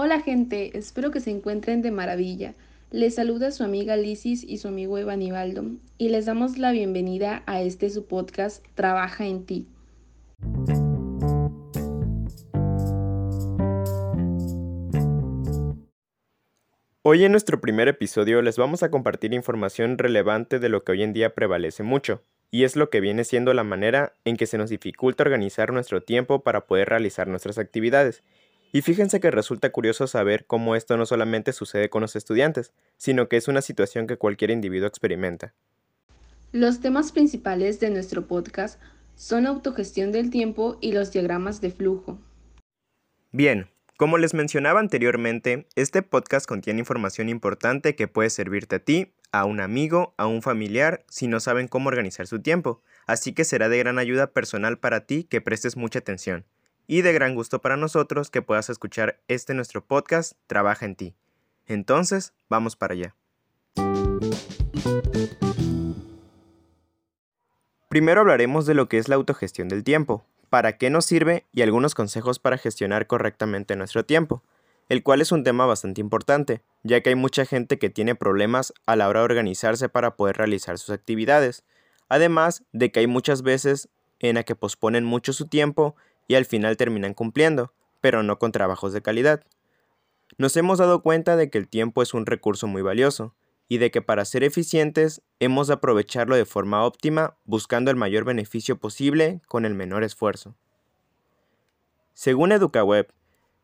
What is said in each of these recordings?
Hola gente, espero que se encuentren de maravilla. Les saluda su amiga Lisis y su amigo Evanibaldo y les damos la bienvenida a este su podcast Trabaja en ti. Hoy en nuestro primer episodio les vamos a compartir información relevante de lo que hoy en día prevalece mucho, y es lo que viene siendo la manera en que se nos dificulta organizar nuestro tiempo para poder realizar nuestras actividades y fíjense que resulta curioso saber cómo esto no solamente sucede con los estudiantes, sino que es una situación que cualquier individuo experimenta. Los temas principales de nuestro podcast son autogestión del tiempo y los diagramas de flujo. Bien, como les mencionaba anteriormente, este podcast contiene información importante que puede servirte a ti, a un amigo, a un familiar, si no saben cómo organizar su tiempo, así que será de gran ayuda personal para ti que prestes mucha atención y de gran gusto para nosotros que puedas escuchar este nuestro podcast Trabaja en ti. Entonces, vamos para allá. Primero hablaremos de lo que es la autogestión del tiempo, para qué nos sirve y algunos consejos para gestionar correctamente nuestro tiempo, el cual es un tema bastante importante, ya que hay mucha gente que tiene problemas a la hora de organizarse para poder realizar sus actividades, además de que hay muchas veces en la que posponen mucho su tiempo y al final terminan cumpliendo, pero no con trabajos de calidad. Nos hemos dado cuenta de que el tiempo es un recurso muy valioso, y de que para ser eficientes hemos de aprovecharlo de forma óptima buscando el mayor beneficio posible con el menor esfuerzo. Según EducaWeb,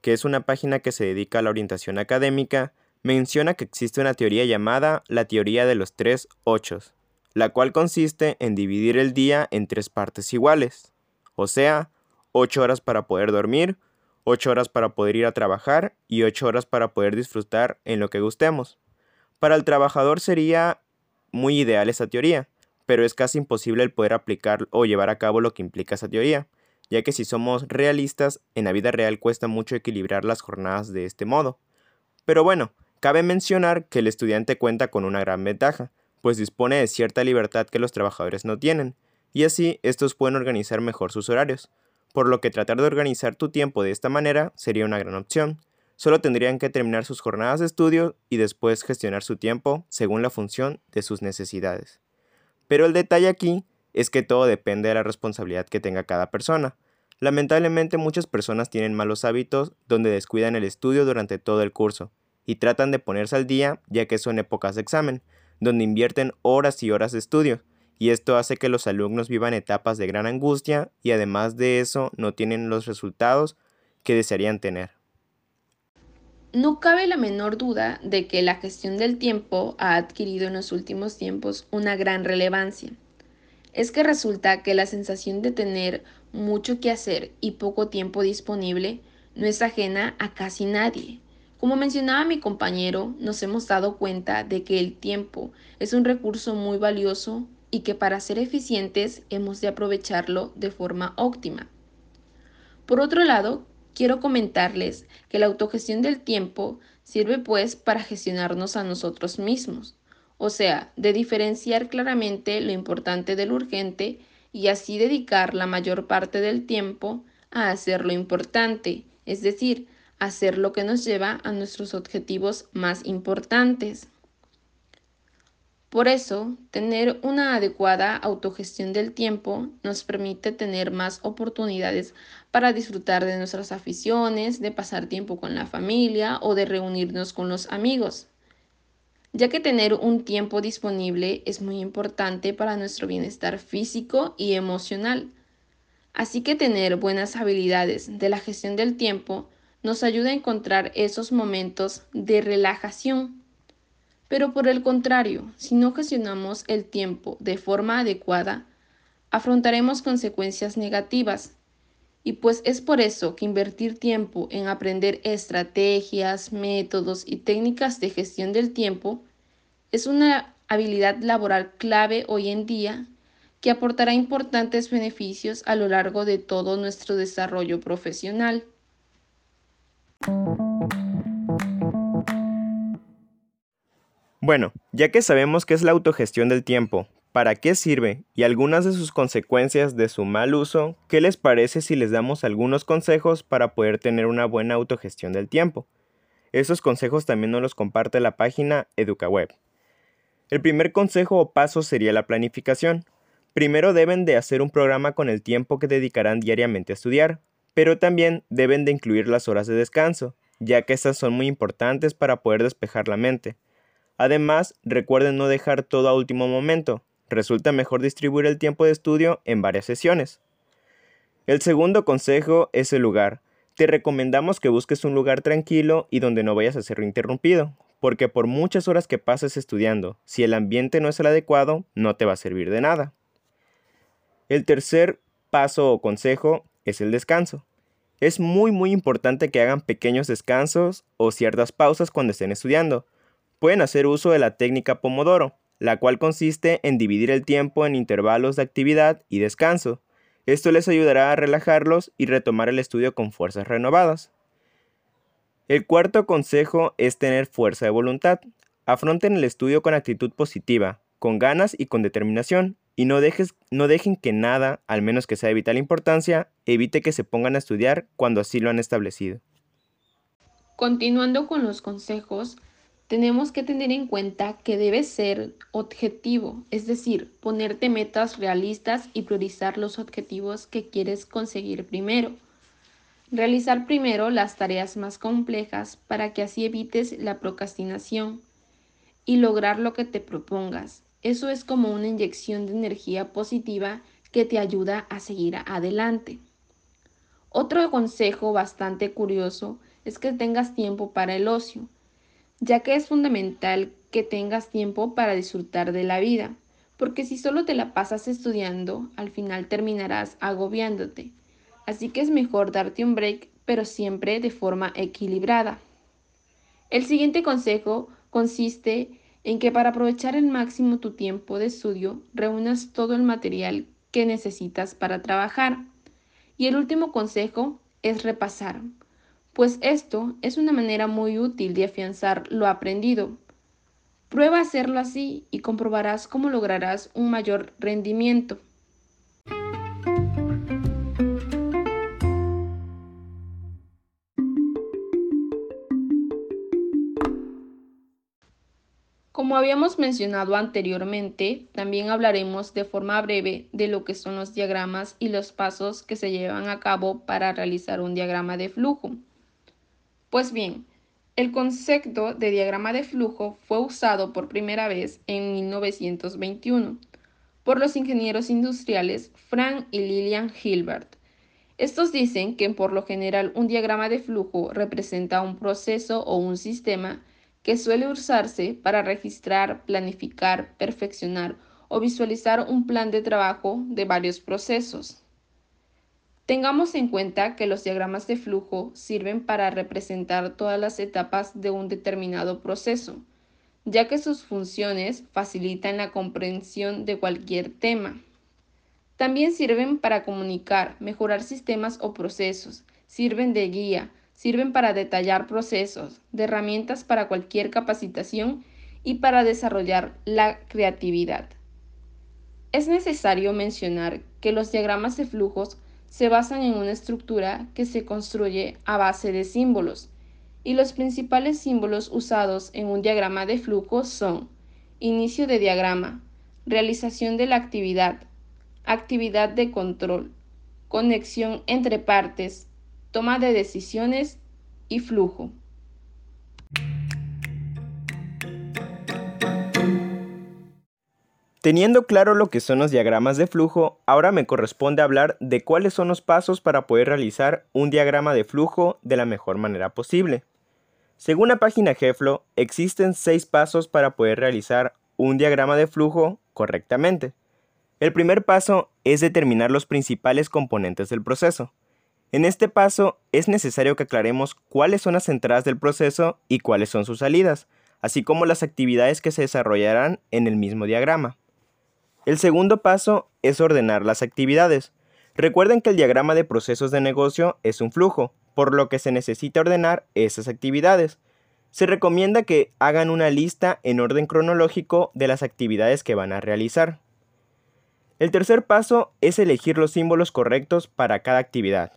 que es una página que se dedica a la orientación académica, menciona que existe una teoría llamada la teoría de los tres ochos, la cual consiste en dividir el día en tres partes iguales, o sea, 8 horas para poder dormir, 8 horas para poder ir a trabajar y 8 horas para poder disfrutar en lo que gustemos. Para el trabajador sería muy ideal esa teoría, pero es casi imposible el poder aplicar o llevar a cabo lo que implica esa teoría, ya que si somos realistas, en la vida real cuesta mucho equilibrar las jornadas de este modo. Pero bueno, cabe mencionar que el estudiante cuenta con una gran ventaja, pues dispone de cierta libertad que los trabajadores no tienen, y así estos pueden organizar mejor sus horarios, por lo que tratar de organizar tu tiempo de esta manera sería una gran opción. Solo tendrían que terminar sus jornadas de estudio y después gestionar su tiempo según la función de sus necesidades. Pero el detalle aquí es que todo depende de la responsabilidad que tenga cada persona. Lamentablemente muchas personas tienen malos hábitos donde descuidan el estudio durante todo el curso y tratan de ponerse al día ya que son épocas de examen, donde invierten horas y horas de estudio, y esto hace que los alumnos vivan etapas de gran angustia y además de eso no tienen los resultados que desearían tener. No cabe la menor duda de que la gestión del tiempo ha adquirido en los últimos tiempos una gran relevancia. Es que resulta que la sensación de tener mucho que hacer y poco tiempo disponible no es ajena a casi nadie. Como mencionaba mi compañero, nos hemos dado cuenta de que el tiempo es un recurso muy valioso y que para ser eficientes hemos de aprovecharlo de forma óptima. Por otro lado, quiero comentarles que la autogestión del tiempo sirve pues para gestionarnos a nosotros mismos, o sea, de diferenciar claramente lo importante de lo urgente y así dedicar la mayor parte del tiempo a hacer lo importante, es decir, hacer lo que nos lleva a nuestros objetivos más importantes. Por eso, tener una adecuada autogestión del tiempo nos permite tener más oportunidades para disfrutar de nuestras aficiones, de pasar tiempo con la familia o de reunirnos con los amigos, ya que tener un tiempo disponible es muy importante para nuestro bienestar físico y emocional. Así que tener buenas habilidades de la gestión del tiempo nos ayuda a encontrar esos momentos de relajación pero por el contrario, si no gestionamos el tiempo de forma adecuada, afrontaremos consecuencias negativas. Y pues es por eso que invertir tiempo en aprender estrategias, métodos y técnicas de gestión del tiempo es una habilidad laboral clave hoy en día que aportará importantes beneficios a lo largo de todo nuestro desarrollo profesional. Bueno, ya que sabemos qué es la autogestión del tiempo, para qué sirve y algunas de sus consecuencias de su mal uso, ¿qué les parece si les damos algunos consejos para poder tener una buena autogestión del tiempo? Esos consejos también nos los comparte la página EducaWeb. El primer consejo o paso sería la planificación. Primero deben de hacer un programa con el tiempo que dedicarán diariamente a estudiar, pero también deben de incluir las horas de descanso, ya que estas son muy importantes para poder despejar la mente. Además, recuerden no dejar todo a último momento, resulta mejor distribuir el tiempo de estudio en varias sesiones. El segundo consejo es el lugar. Te recomendamos que busques un lugar tranquilo y donde no vayas a ser interrumpido, porque por muchas horas que pases estudiando, si el ambiente no es el adecuado, no te va a servir de nada. El tercer paso o consejo es el descanso. Es muy muy importante que hagan pequeños descansos o ciertas pausas cuando estén estudiando. Pueden hacer uso de la técnica Pomodoro, la cual consiste en dividir el tiempo en intervalos de actividad y descanso. Esto les ayudará a relajarlos y retomar el estudio con fuerzas renovadas. El cuarto consejo es tener fuerza de voluntad. Afronten el estudio con actitud positiva, con ganas y con determinación, y no, no dejen que nada, al menos que sea de vital importancia, evite que se pongan a estudiar cuando así lo han establecido. Continuando con los consejos, tenemos que tener en cuenta que debe ser objetivo, es decir, ponerte metas realistas y priorizar los objetivos que quieres conseguir primero. Realizar primero las tareas más complejas para que así evites la procrastinación y lograr lo que te propongas. Eso es como una inyección de energía positiva que te ayuda a seguir adelante. Otro consejo bastante curioso es que tengas tiempo para el ocio, ya que es fundamental que tengas tiempo para disfrutar de la vida, porque si solo te la pasas estudiando, al final terminarás agobiándote así que es mejor darte un break, pero siempre de forma equilibrada. El siguiente consejo consiste en que para aprovechar al máximo tu tiempo de estudio, reúnas todo el material que necesitas para trabajar. Y el último consejo es repasar, pues esto es una manera muy útil de afianzar lo aprendido. Prueba a hacerlo así y comprobarás cómo lograrás un mayor rendimiento. Como habíamos mencionado anteriormente, también hablaremos de forma breve de lo que son los diagramas y los pasos que se llevan a cabo para realizar un diagrama de flujo. Pues bien, el concepto de diagrama de flujo fue usado por primera vez en 1921 por los ingenieros industriales Frank y Lillian Hilbert. Estos dicen que por lo general un diagrama de flujo representa un proceso o un sistema que suele usarse para registrar, planificar, perfeccionar o visualizar un plan de trabajo de varios procesos. Tengamos en cuenta que los diagramas de flujo sirven para representar todas las etapas de un determinado proceso, ya que sus funciones facilitan la comprensión de cualquier tema. También sirven para comunicar, mejorar sistemas o procesos, sirven de guía, Sirven para detallar procesos, de herramientas para cualquier capacitación y para desarrollar la creatividad. Es necesario mencionar que los diagramas de flujos se basan en una estructura que se construye a base de símbolos, y los principales símbolos usados en un diagrama de flujo son inicio de diagrama, realización de la actividad, actividad de control, conexión entre partes, toma de decisiones y flujo. Teniendo claro lo que son los diagramas de flujo, ahora me corresponde hablar de cuáles son los pasos para poder realizar un diagrama de flujo de la mejor manera posible. Según la página Geflo, existen seis pasos para poder realizar un diagrama de flujo correctamente. El primer paso es determinar los principales componentes del proceso. En este paso es necesario que aclaremos cuáles son las entradas del proceso y cuáles son sus salidas, así como las actividades que se desarrollarán en el mismo diagrama. El segundo paso es ordenar las actividades. Recuerden que el diagrama de procesos de negocio es un flujo, por lo que se necesita ordenar esas actividades. Se recomienda que hagan una lista en orden cronológico de las actividades que van a realizar. El tercer paso es elegir los símbolos correctos para cada actividad.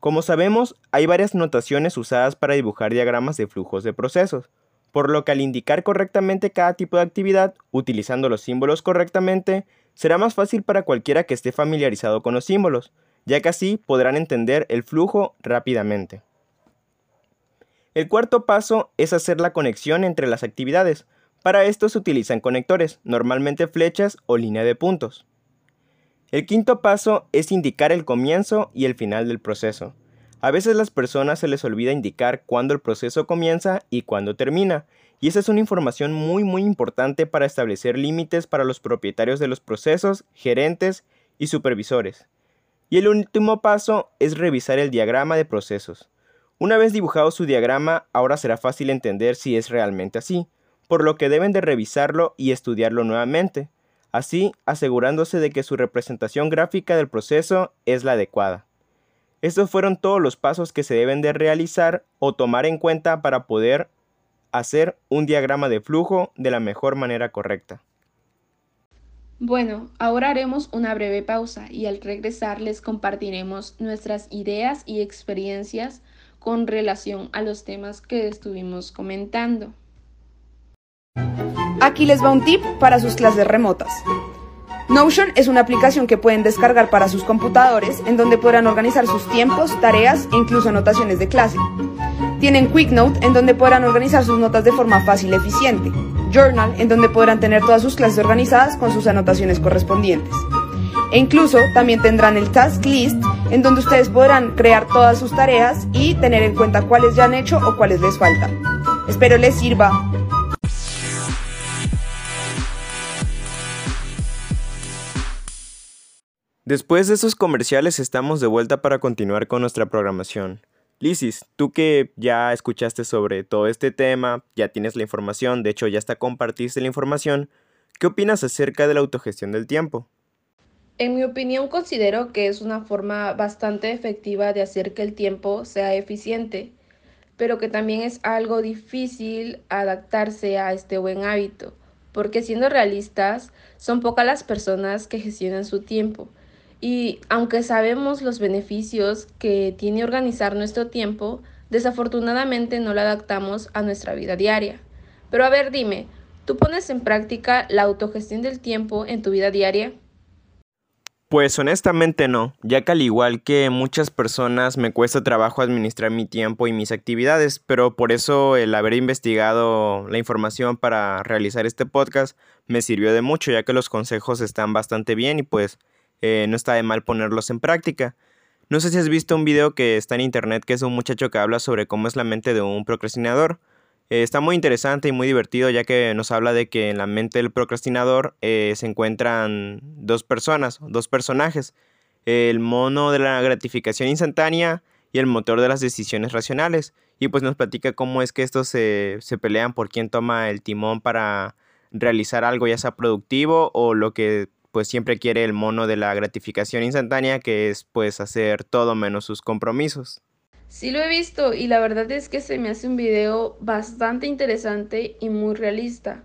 Como sabemos, hay varias notaciones usadas para dibujar diagramas de flujos de procesos, por lo que al indicar correctamente cada tipo de actividad, utilizando los símbolos correctamente, será más fácil para cualquiera que esté familiarizado con los símbolos, ya que así podrán entender el flujo rápidamente. El cuarto paso es hacer la conexión entre las actividades. Para esto se utilizan conectores, normalmente flechas o línea de puntos. El quinto paso es indicar el comienzo y el final del proceso. A veces las personas se les olvida indicar cuándo el proceso comienza y cuándo termina, y esa es una información muy muy importante para establecer límites para los propietarios de los procesos, gerentes y supervisores. Y el último paso es revisar el diagrama de procesos. Una vez dibujado su diagrama, ahora será fácil entender si es realmente así, por lo que deben de revisarlo y estudiarlo nuevamente así asegurándose de que su representación gráfica del proceso es la adecuada. Estos fueron todos los pasos que se deben de realizar o tomar en cuenta para poder hacer un diagrama de flujo de la mejor manera correcta. Bueno, ahora haremos una breve pausa y al regresar les compartiremos nuestras ideas y experiencias con relación a los temas que estuvimos comentando. Aquí les va un tip para sus clases remotas. Notion es una aplicación que pueden descargar para sus computadores en donde podrán organizar sus tiempos, tareas e incluso anotaciones de clase. Tienen QuickNote en donde podrán organizar sus notas de forma fácil y eficiente. Journal en donde podrán tener todas sus clases organizadas con sus anotaciones correspondientes. E incluso también tendrán el Task List en donde ustedes podrán crear todas sus tareas y tener en cuenta cuáles ya han hecho o cuáles les faltan. Espero les sirva. Después de esos comerciales estamos de vuelta para continuar con nuestra programación. Lisis, tú que ya escuchaste sobre todo este tema, ya tienes la información, de hecho ya hasta compartiste la información, ¿qué opinas acerca de la autogestión del tiempo? En mi opinión considero que es una forma bastante efectiva de hacer que el tiempo sea eficiente, pero que también es algo difícil adaptarse a este buen hábito, porque siendo realistas, son pocas las personas que gestionan su tiempo y aunque sabemos los beneficios que tiene organizar nuestro tiempo, desafortunadamente no lo adaptamos a nuestra vida diaria. Pero a ver, dime, ¿tú pones en práctica la autogestión del tiempo en tu vida diaria? Pues honestamente no, ya que al igual que muchas personas me cuesta trabajo administrar mi tiempo y mis actividades, pero por eso el haber investigado la información para realizar este podcast me sirvió de mucho, ya que los consejos están bastante bien y pues eh, no está de mal ponerlos en práctica. No sé si has visto un video que está en internet que es un muchacho que habla sobre cómo es la mente de un procrastinador. Eh, está muy interesante y muy divertido ya que nos habla de que en la mente del procrastinador eh, se encuentran dos personas, dos personajes. El mono de la gratificación instantánea y el motor de las decisiones racionales. Y pues nos platica cómo es que estos se, se pelean por quién toma el timón para realizar algo ya sea productivo o lo que pues siempre quiere el mono de la gratificación instantánea, que es pues hacer todo menos sus compromisos. Sí lo he visto y la verdad es que se me hace un video bastante interesante y muy realista.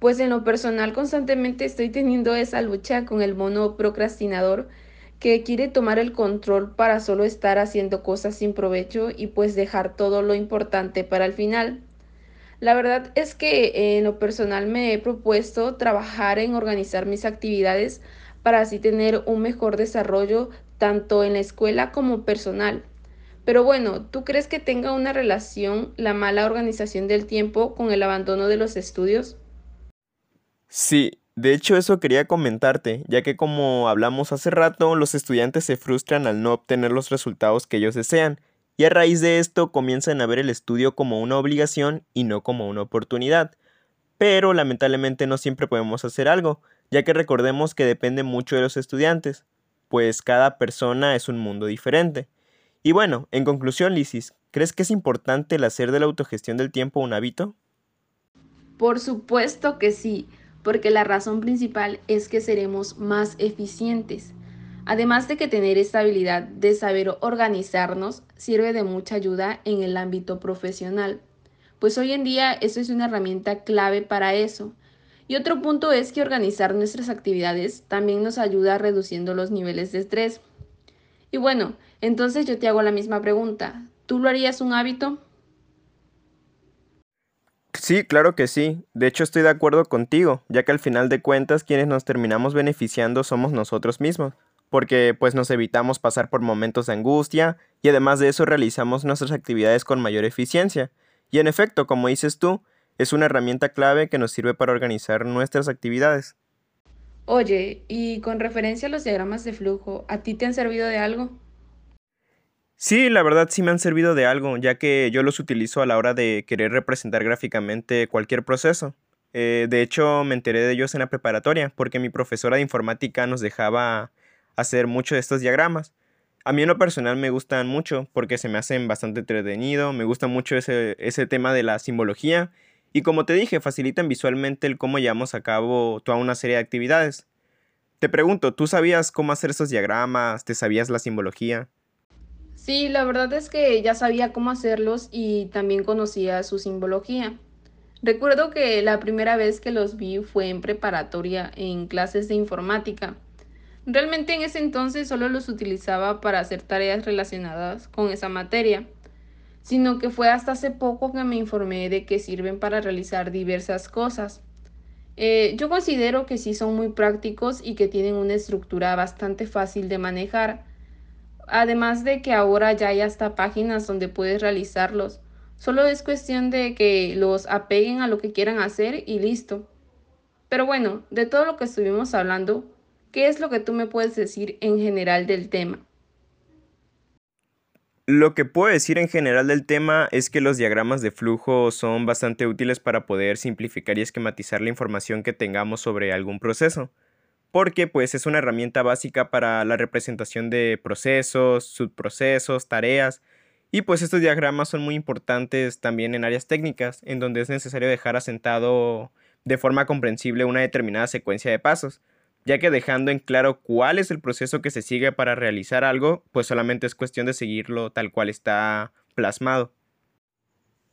Pues en lo personal constantemente estoy teniendo esa lucha con el mono procrastinador que quiere tomar el control para solo estar haciendo cosas sin provecho y pues dejar todo lo importante para el final. La verdad es que en lo personal me he propuesto trabajar en organizar mis actividades para así tener un mejor desarrollo tanto en la escuela como personal. Pero bueno, ¿tú crees que tenga una relación la mala organización del tiempo con el abandono de los estudios? Sí, de hecho eso quería comentarte, ya que como hablamos hace rato, los estudiantes se frustran al no obtener los resultados que ellos desean y a raíz de esto comienzan a ver el estudio como una obligación y no como una oportunidad. Pero lamentablemente no siempre podemos hacer algo, ya que recordemos que depende mucho de los estudiantes, pues cada persona es un mundo diferente. Y bueno, en conclusión, Lisis, ¿crees que es importante el hacer de la autogestión del tiempo un hábito? Por supuesto que sí, porque la razón principal es que seremos más eficientes. Además de que tener esta habilidad de saber organizarnos sirve de mucha ayuda en el ámbito profesional, pues hoy en día eso es una herramienta clave para eso. Y otro punto es que organizar nuestras actividades también nos ayuda reduciendo los niveles de estrés. Y bueno, entonces yo te hago la misma pregunta. ¿Tú lo harías un hábito? Sí, claro que sí. De hecho, estoy de acuerdo contigo, ya que al final de cuentas quienes nos terminamos beneficiando somos nosotros mismos, porque pues nos evitamos pasar por momentos de angustia y además de eso realizamos nuestras actividades con mayor eficiencia. Y en efecto, como dices tú, es una herramienta clave que nos sirve para organizar nuestras actividades. Oye, y con referencia a los diagramas de flujo, ¿a ti te han servido de algo? Sí, la verdad sí me han servido de algo, ya que yo los utilizo a la hora de querer representar gráficamente cualquier proceso. Eh, de hecho, me enteré de ellos en la preparatoria, porque mi profesora de informática nos dejaba hacer mucho de estos diagramas. A mí en lo personal me gustan mucho porque se me hacen bastante entretenido, me gusta mucho ese, ese tema de la simbología y como te dije, facilitan visualmente el cómo llevamos a cabo toda una serie de actividades. Te pregunto, ¿tú sabías cómo hacer esos diagramas? ¿Te sabías la simbología? Sí, la verdad es que ya sabía cómo hacerlos y también conocía su simbología. Recuerdo que la primera vez que los vi fue en preparatoria en clases de informática. Realmente en ese entonces solo los utilizaba para hacer tareas relacionadas con esa materia, sino que fue hasta hace poco que me informé de que sirven para realizar diversas cosas. Eh, yo considero que sí son muy prácticos y que tienen una estructura bastante fácil de manejar Además de que ahora ya hay hasta páginas donde puedes realizarlos. Solo es cuestión de que los apeguen a lo que quieran hacer y listo. Pero bueno, de todo lo que estuvimos hablando, ¿qué es lo que tú me puedes decir en general del tema? Lo que puedo decir en general del tema es que los diagramas de flujo son bastante útiles para poder simplificar y esquematizar la información que tengamos sobre algún proceso porque pues es una herramienta básica para la representación de procesos, subprocesos, tareas, y pues estos diagramas son muy importantes también en áreas técnicas, en donde es necesario dejar asentado de forma comprensible una determinada secuencia de pasos, ya que dejando en claro cuál es el proceso que se sigue para realizar algo, pues solamente es cuestión de seguirlo tal cual está plasmado.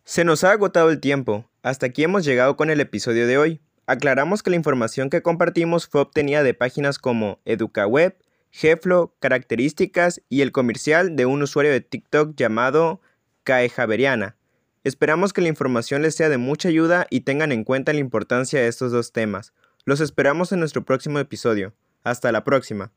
Se nos ha agotado el tiempo, hasta aquí hemos llegado con el episodio de hoy. Aclaramos que la información que compartimos fue obtenida de páginas como EducaWeb, Geflo, Características y el comercial de un usuario de TikTok llamado Caejaveriana. Esperamos que la información les sea de mucha ayuda y tengan en cuenta la importancia de estos dos temas. Los esperamos en nuestro próximo episodio. Hasta la próxima.